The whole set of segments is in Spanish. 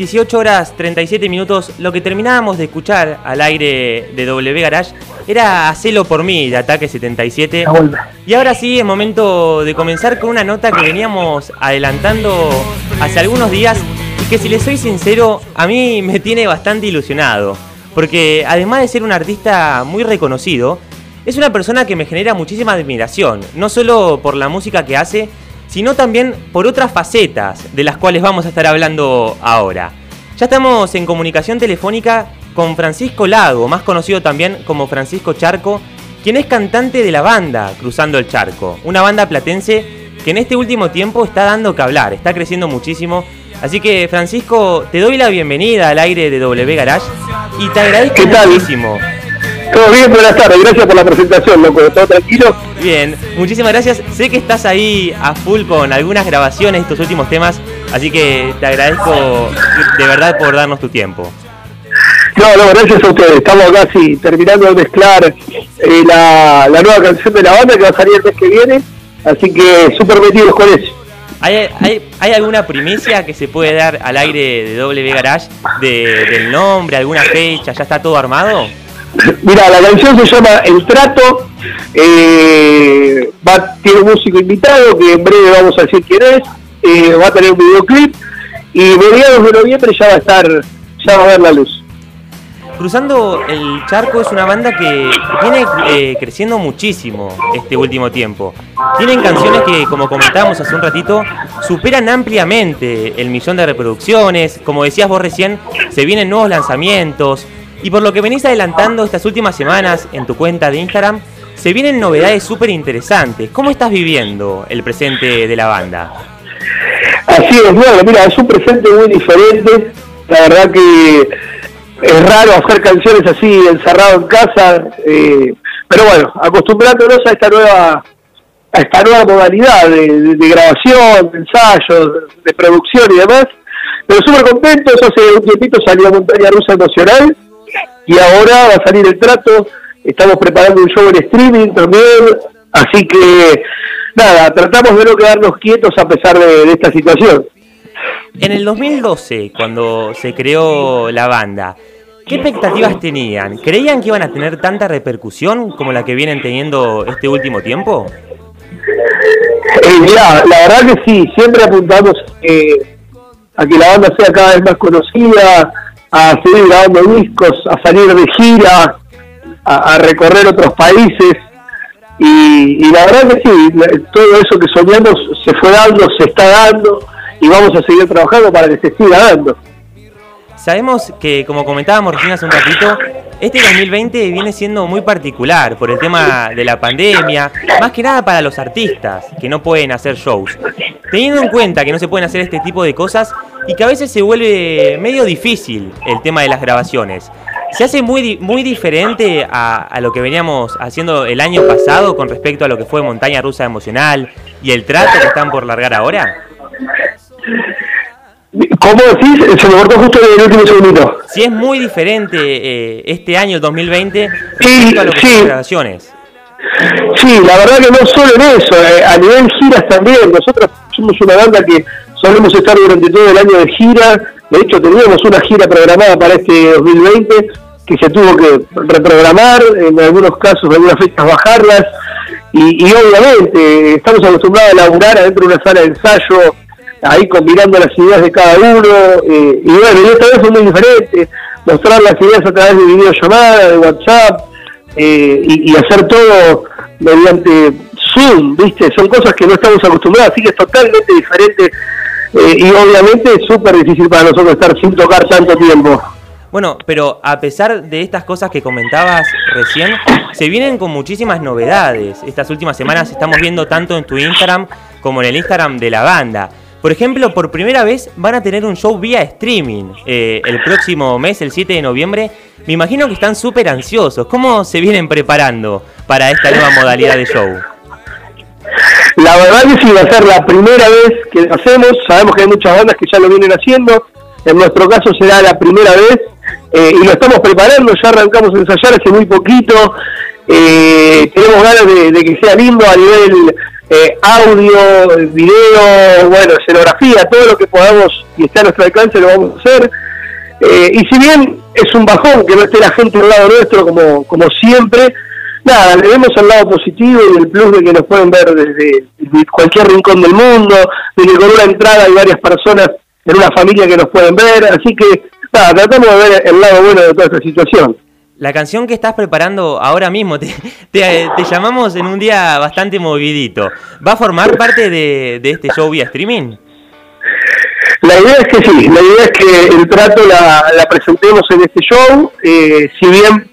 18 horas 37 minutos, lo que terminábamos de escuchar al aire de W Garage era Hacelo por mí de Ataque 77. Y ahora sí es momento de comenzar con una nota que veníamos adelantando hace algunos días y que si les soy sincero, a mí me tiene bastante ilusionado. Porque además de ser un artista muy reconocido, es una persona que me genera muchísima admiración, no solo por la música que hace, sino también por otras facetas de las cuales vamos a estar hablando ahora. Ya estamos en comunicación telefónica con Francisco Lago, más conocido también como Francisco Charco, quien es cantante de la banda Cruzando el Charco, una banda platense que en este último tiempo está dando que hablar, está creciendo muchísimo. Así que Francisco, te doy la bienvenida al aire de W Garage y te agradezco muchísimo todo bien, buenas tardes. Gracias por la presentación, loco. ¿Todo tranquilo? Bien, muchísimas gracias. Sé que estás ahí a full con algunas grabaciones, estos últimos temas, así que te agradezco de verdad por darnos tu tiempo. No, no, gracias a ustedes. Estamos casi terminando de mezclar eh, la, nueva canción de la banda que va a salir el mes que viene, así que súper metidos con eso. ¿Hay, hay, alguna primicia que se puede dar al aire de W Garage del nombre, alguna fecha? ¿Ya está todo armado? Mira, la canción se llama El Trato, eh, va, tiene un músico invitado que en breve vamos a decir quién es, eh, va a tener un videoclip y mediados de noviembre ya va a estar, ya va a ver la luz. Cruzando el Charco es una banda que viene eh, creciendo muchísimo este último tiempo. Tienen canciones que, como comentábamos hace un ratito, superan ampliamente el millón de reproducciones. Como decías vos recién, se vienen nuevos lanzamientos, y por lo que venís adelantando estas últimas semanas en tu cuenta de Instagram, se vienen novedades súper interesantes. ¿Cómo estás viviendo el presente de la banda? Así es, bueno, mira, es un presente muy diferente. La verdad que es raro hacer canciones así encerrado en casa, eh, pero bueno, acostumbrándonos a esta nueva a esta nueva modalidad de, grabación, de ensayo, de producción y demás. Pero súper contentos, hace un tiempito salió Montaña Rusa Nacional y ahora va a salir el trato, estamos preparando un show en streaming también, así que nada, tratamos de no quedarnos quietos a pesar de, esta situación. En el 2012, cuando se creó la banda, ¿qué expectativas tenían? ¿Creían que iban a tener tanta repercusión como la que vienen teniendo este último tiempo? Eh, la verdad que sí, siempre apuntamos eh, a que la banda sea cada vez más conocida, a seguir grabando discos, a salir de gira, a, recorrer otros países. Y, la verdad que sí, todo eso que soñamos se fue dando, se está dando y vamos a seguir trabajando para que se siga dando. Sabemos que, como comentábamos recién hace un ratito, este 2020 viene siendo muy particular por el tema de la pandemia, más que nada para los artistas que no pueden hacer shows. Teniendo en cuenta que no se pueden hacer este tipo de cosas y que a veces se vuelve medio difícil el tema de las grabaciones. ¿Se hace muy, muy diferente a, lo que veníamos haciendo el año pasado con respecto a lo que fue Montaña Rusa Emocional y el trato que están por largar ahora? ¿Cómo decís? Se me cortó justo en el último segundito. Si es muy diferente eh, este año, el 2020, respecto a lo que sí. grabaciones. Sí, la verdad que no solo en eso, eh, a nivel giras también. Nosotros somos una banda que solemos estar durante todo el año de gira. De hecho, teníamos una gira programada para este 2020 que se tuvo que reprogramar, en algunos casos, en algunas fechas bajarlas. Y, y obviamente estamos acostumbrados a laburar adentro de una sala de ensayo, ahí combinando las ideas de cada uno. Eh, y bueno, y esta vez fue muy diferente, mostrar las ideas a través de videollamada, de WhatsApp, eh, y, y hacer todo mediante Zoom, ¿viste? Son cosas que no estamos acostumbrados, así que es totalmente diferente eh, y obviamente es súper difícil para nosotros estar sin tocar tanto tiempo. Bueno, pero a pesar de estas cosas que comentabas recién, se vienen con muchísimas novedades. Estas últimas semanas estamos viendo tanto en tu Instagram como en el Instagram de la banda. Por ejemplo, por primera vez van a tener un show vía streaming eh, el próximo mes, el 7 de noviembre. Me imagino que están súper ansiosos. ¿Cómo se vienen preparando para esta nueva modalidad de show? La verdad que sí, va a ser la primera vez que hacemos. Sabemos que hay muchas bandas que ya lo vienen haciendo. En nuestro caso será la primera vez eh, y lo estamos preparando. Ya arrancamos a ensayar hace muy poquito. Eh, tenemos ganas de, que sea lindo a nivel eh, audio, video, bueno, escenografía, todo lo que podamos y esté a nuestro alcance lo vamos a hacer. Eh, y si bien es un bajón que no esté la gente al lado nuestro como, como siempre, nada, le vemos al lado positivo y el plus de que nos pueden ver desde, cualquier rincón del mundo, de que con una entrada hay varias personas en una familia que nos pueden ver, así que nada, tratamos de ver el lado bueno de toda esta situación. La canción que estás preparando ahora mismo, te, te, llamamos en un día bastante movidito. ¿Va a formar parte de, este show vía streaming? La idea es que sí, la idea es que el trato la, presentemos en este show, eh, si bien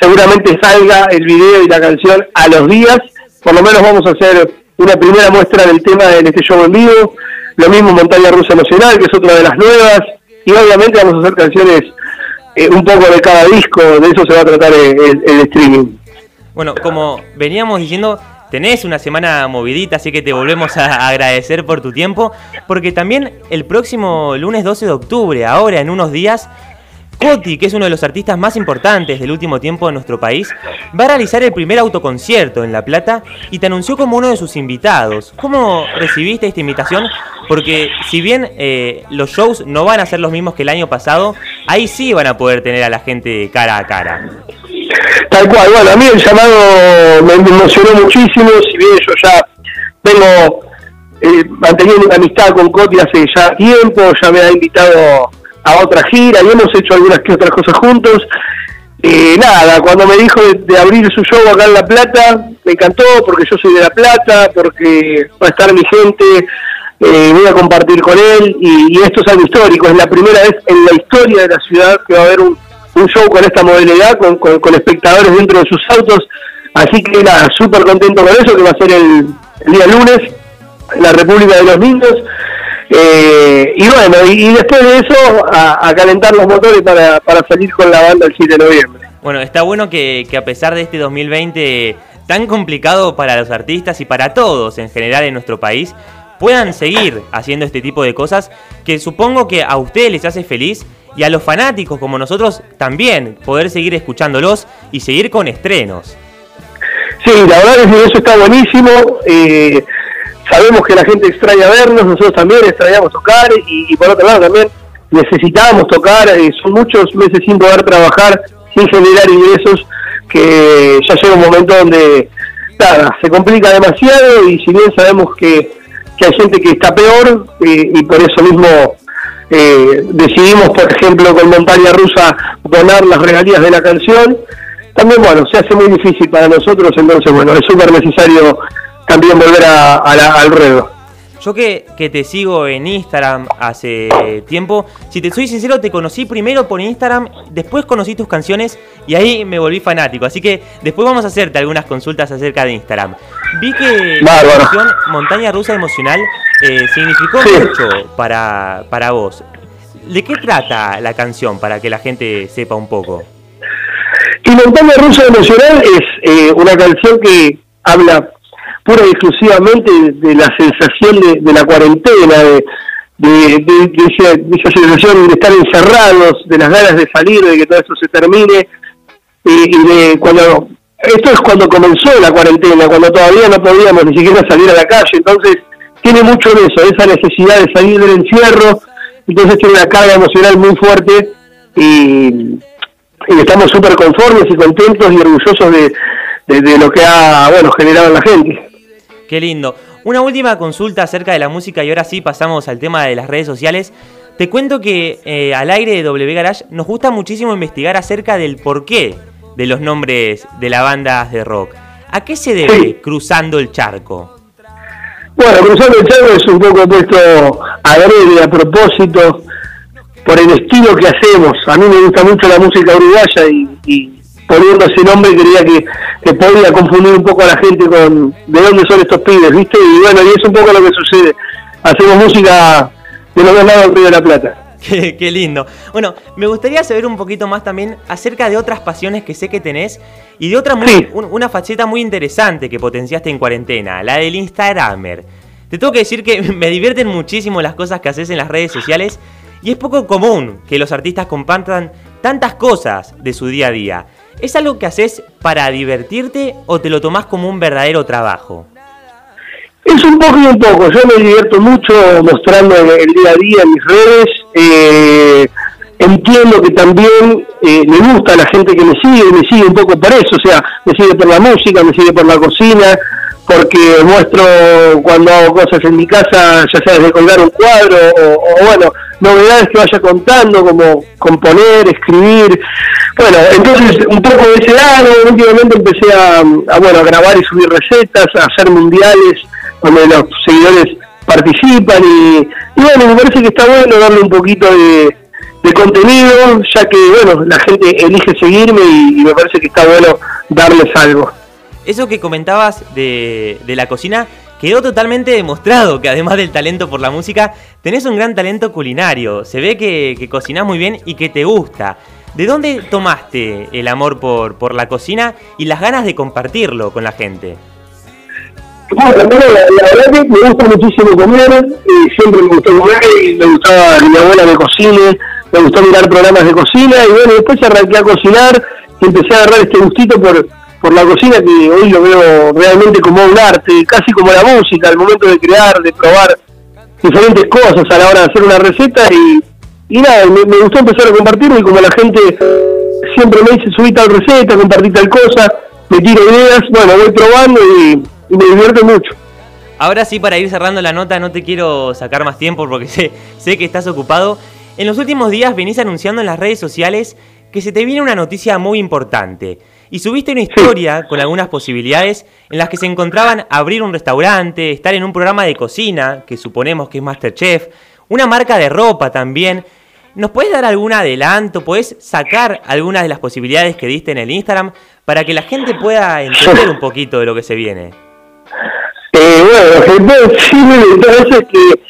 seguramente salga el video y la canción a los días, por lo menos vamos a hacer una primera muestra del tema en este show en vivo, lo mismo Montaña Rusa Emocional, que es otra de las nuevas, y obviamente vamos a hacer canciones eh, un poco de cada disco, de eso se va a tratar el, streaming. Bueno, como veníamos diciendo, tenés una semana movidita, así que te volvemos a agradecer por tu tiempo, porque también el próximo lunes 12 de octubre, ahora en unos días, Coti, que es uno de los artistas más importantes del último tiempo en nuestro país, va a realizar el primer autoconcierto en La Plata y te anunció como uno de sus invitados. ¿Cómo recibiste esta invitación? Porque si bien eh, los shows no van a ser los mismos que el año pasado, ahí sí van a poder tener a la gente cara a cara. Tal cual, bueno, a mí el llamado me emocionó muchísimo, si bien yo ya vengo eh, manteniendo una amistad con Coti hace ya tiempo, ya me ha invitado a otra gira y hemos hecho algunas que otras cosas juntos. Eh, nada, cuando me dijo de, abrir su show acá en La Plata, me encantó porque yo soy de La Plata, porque va a estar mi gente, eh, voy a compartir con él y, esto es algo histórico, es la primera vez en la historia de la ciudad que va a haber un, show con esta modalidad, con, espectadores dentro de sus autos, así que nada, súper contento con eso, que va a ser el, día lunes en la República de los Niños. Eh, y bueno, y, después de eso, a, calentar los motores para, para, salir con la banda el 7 de noviembre. Bueno, está bueno que, que a pesar de este 2020 tan complicado para los artistas y para todos en general en nuestro país, puedan seguir haciendo este tipo de cosas que supongo que a ustedes les hace feliz y a los fanáticos como nosotros también poder seguir escuchándolos y seguir con estrenos. Sí, la verdad es que eso está buenísimo. Eh, sabemos que la gente extraña vernos, nosotros también extrañamos tocar y, por otro lado también necesitábamos tocar, eh, son muchos meses sin poder trabajar, sin generar ingresos, que ya llega un momento donde nada, se complica demasiado y si bien sabemos que, hay gente que está peor eh, y por eso mismo eh, decidimos, por ejemplo, con Montaña Rusa donar las regalías de la canción, también bueno, se hace muy difícil para nosotros, entonces bueno, es súper necesario también volver a, al ruedo. Yo que, que, te sigo en Instagram hace tiempo, si te soy sincero, te conocí primero por Instagram, después conocí tus canciones y ahí me volví fanático. Así que después vamos a hacerte algunas consultas acerca de Instagram. Vi que la canción Montaña Rusa Emocional eh, significó mucho para, para vos. ¿De qué trata la canción para que la gente sepa un poco? Y Montaña Rusa Emocional es eh, una canción que habla pura exclusivamente de la sensación de, la cuarentena, de, de, esa, sensación de estar encerrados, de las ganas de salir, de que todo eso se termine, y, de cuando esto es cuando comenzó la cuarentena, cuando todavía no podíamos ni siquiera salir a la calle, entonces tiene mucho de eso, esa necesidad de salir del encierro, entonces tiene una carga emocional muy fuerte y, estamos súper conformes y contentos y orgullosos de, de, lo que ha bueno generado la gente. Qué lindo. Una última consulta acerca de la música y ahora sí pasamos al tema de las redes sociales. Te cuento que eh, al aire de W Garage nos gusta muchísimo investigar acerca del porqué de los nombres de las bandas de rock. ¿A qué se debe Cruzando el Charco? Bueno, Cruzando el Charco es un poco puesto adrede a propósito por el estilo que hacemos. A mí me gusta mucho la música uruguaya y poniendo ese nombre creía que, que, podía confundir un poco a la gente con de dónde son estos pibes, ¿viste? Y bueno, y es un poco lo que sucede. Hacemos música de los dos lados del Río de la Plata. Qué, lindo. Bueno, me gustaría saber un poquito más también acerca de otras pasiones que sé que tenés y de otra muy, una faceta muy interesante que potenciaste en cuarentena, la del Instagramer. Te tengo que decir que me divierten muchísimo las cosas que haces en las redes sociales y es poco común que los artistas compartan tantas cosas de su día a día. ¿Es algo que haces para divertirte o te lo tomás como un verdadero trabajo? Es un poco y un poco. Yo me divierto mucho mostrando el, día a día en mis redes. Eh, entiendo que también eh, me gusta la gente que me sigue, me sigue un poco por eso, o sea, me sigue por la música, me sigue por la cocina, porque muestro cuando hago cosas en mi casa, ya sea desde colgar un cuadro o, bueno, novedades que vaya contando, como componer, escribir. Bueno, entonces un poco de ese lado, últimamente empecé a, bueno, a grabar y subir recetas, a hacer mundiales donde los seguidores participan y, y bueno, me parece que está bueno darle un poquito de de contenido, ya que bueno, la gente elige seguirme y, me parece que está bueno darles algo. Eso que comentabas de, de, la cocina quedó totalmente demostrado que además del talento por la música, tenés un gran talento culinario. Se ve que, que cocinás muy bien y que te gusta. ¿De dónde tomaste el amor por, por la cocina y las ganas de compartirlo con la gente? Bueno, la, verdad que me gusta muchísimo comer, y siempre me gustó comer y me gustaba mi abuela me cocine, me gustó mirar programas de cocina y bueno, después arranqué a cocinar y empecé a agarrar este gustito por, por la cocina que hoy lo veo realmente como un arte, casi como la música, al momento de crear, de probar diferentes cosas a la hora de hacer una receta y, y nada, me, gustó empezar a compartirlo y como la gente siempre me dice subí tal receta, compartí tal cosa, me tiro ideas, bueno, voy probando y, y me divierte mucho. Ahora sí, para ir cerrando la nota, no te quiero sacar más tiempo porque sé, sé que estás ocupado. En los últimos días venís anunciando en las redes sociales que se te viene una noticia muy importante. Y subiste una historia con algunas posibilidades en las que se encontraban abrir un restaurante, estar en un programa de cocina, que suponemos que es Masterchef, una marca de ropa también. ¿Nos puedes dar algún adelanto? ¿Puedes sacar algunas de las posibilidades que diste en el Instagram para que la gente pueda entender un poquito de lo que se viene? Eh, bueno, sí, me que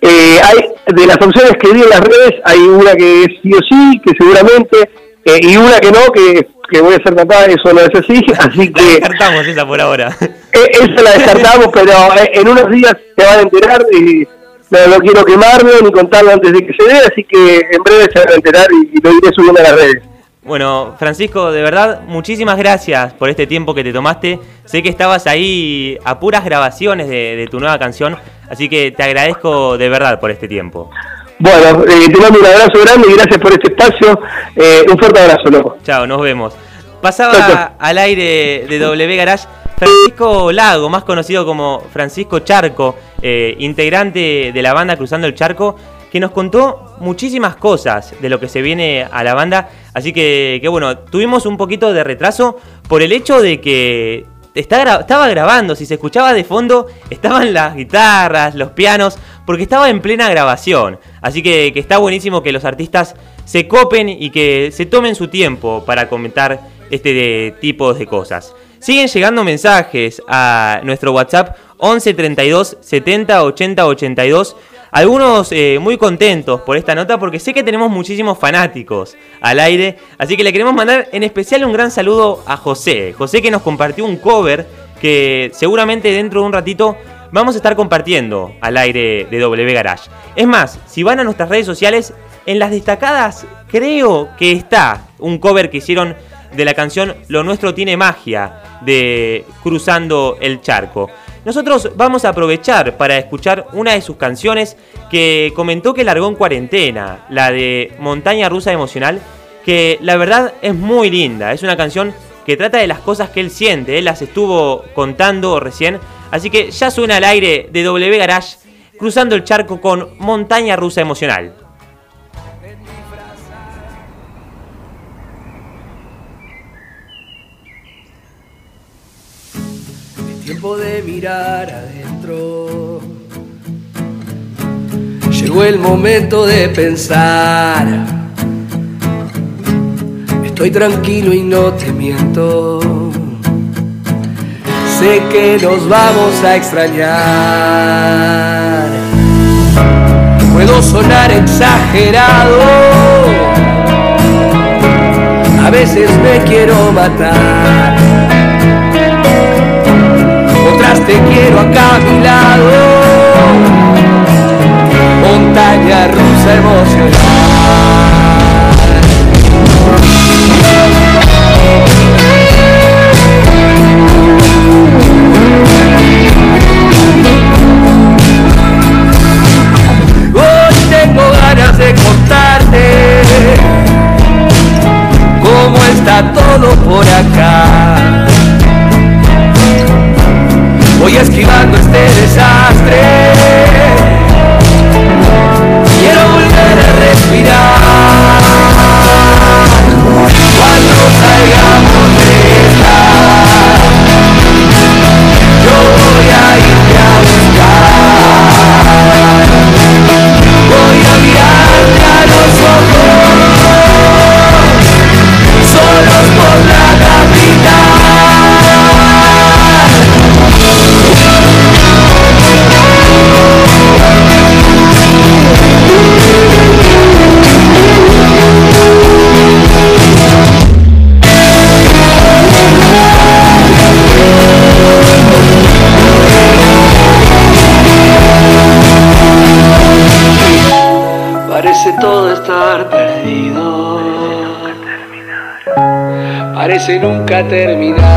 eh, hay de las opciones que vi en las redes, hay una que es sí o sí, que seguramente, eh, y una que no, que, que voy a ser papá, eso no es así, así que... descartamos esa por ahora. Eh, esa la descartamos, pero eh, en unos días se van a enterar y no, quiero quemarme ni contarlo antes de que se dé, así que en breve se van a enterar y, y lo iré subiendo a las redes. Bueno, Francisco, de verdad, muchísimas gracias por este tiempo que te tomaste. Sé que estabas ahí a puras grabaciones de, tu nueva canción, así que te agradezco de verdad por este tiempo. Bueno, eh, te mando un abrazo grande y gracias por este espacio. Eh, un fuerte abrazo, loco. Chao, nos vemos. Pasaba al aire de W Garage Francisco Lago, más conocido como Francisco Charco, eh, integrante de la banda Cruzando el Charco, que nos contó muchísimas cosas de lo que se viene a la banda. Así que, que bueno, tuvimos un poquito de retraso por el hecho de que estaba grabando, si se escuchaba de fondo, estaban las guitarras, los pianos, porque estaba en plena grabación. Así que, está buenísimo que los artistas se copen y que se tomen su tiempo para comentar este tipo de cosas. Siguen llegando mensajes a nuestro WhatsApp 11 32 70 80 82 algunos eh, muy contentos por esta nota porque sé que tenemos muchísimos fanáticos al aire. Así que le queremos mandar en especial un gran saludo a José. José que nos compartió un cover que seguramente dentro de un ratito vamos a estar compartiendo al aire de W Garage. Es más, si van a nuestras redes sociales, en las destacadas creo que está un cover que hicieron de la canción Lo Nuestro Tiene Magia de Cruzando el Charco. Nosotros vamos a aprovechar para escuchar una de sus canciones que comentó que largó en cuarentena, la de Montaña Rusa Emocional, que la verdad es muy linda, es una canción que trata de las cosas que él siente, él las estuvo contando recién, así que ya suena al aire de W Garage, cruzando el charco con Montaña Rusa Emocional. tiempo de mirar adentro. Llegó el momento de pensar. Estoy tranquilo y no te miento. Sé que nos vamos a extrañar. Puedo sonar exagerado. A veces me quiero matar te quiero acá a mi lado. Montaña rusa emocional. está todo. Parece nunca terminar.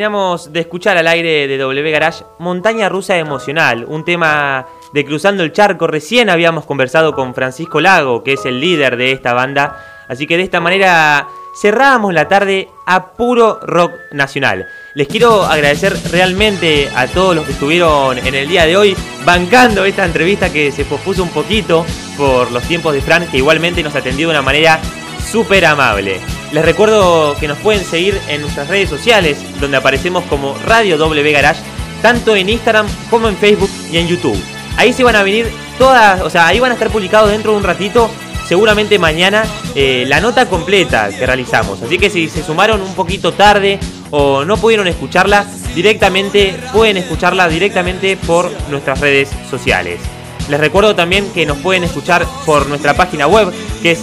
De escuchar al aire de W Garage Montaña Rusa Emocional, un tema de Cruzando el Charco. Recién habíamos conversado con Francisco Lago, que es el líder de esta banda. Así que de esta manera cerramos la tarde a puro rock nacional. Les quiero agradecer realmente a todos los que estuvieron en el día de hoy bancando esta entrevista que se pospuso un poquito por los tiempos de Fran, que igualmente nos atendió de una manera súper amable. Les recuerdo que nos pueden seguir en nuestras redes sociales, donde aparecemos como Radio W Garage, tanto en Instagram como en Facebook y en YouTube. Ahí se van a venir todas, o sea, ahí van a estar publicados dentro de un ratito, seguramente mañana, eh, la nota completa que realizamos. Así que si se sumaron un poquito tarde o no pudieron escucharla, directamente pueden escucharla directamente por nuestras redes sociales. Les recuerdo también que nos pueden escuchar por nuestra página web que es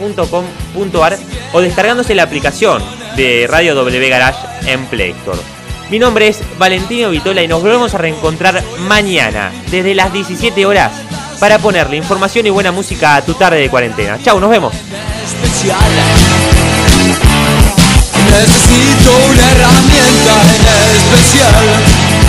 www.garage.com.ar o descargándose la aplicación de Radio W Garage en Play Store. Mi nombre es Valentino Vitola y nos volvemos a reencontrar mañana desde las 17 horas para ponerle información y buena música a tu tarde de cuarentena. Chau, nos vemos. Necesito una herramienta en especial.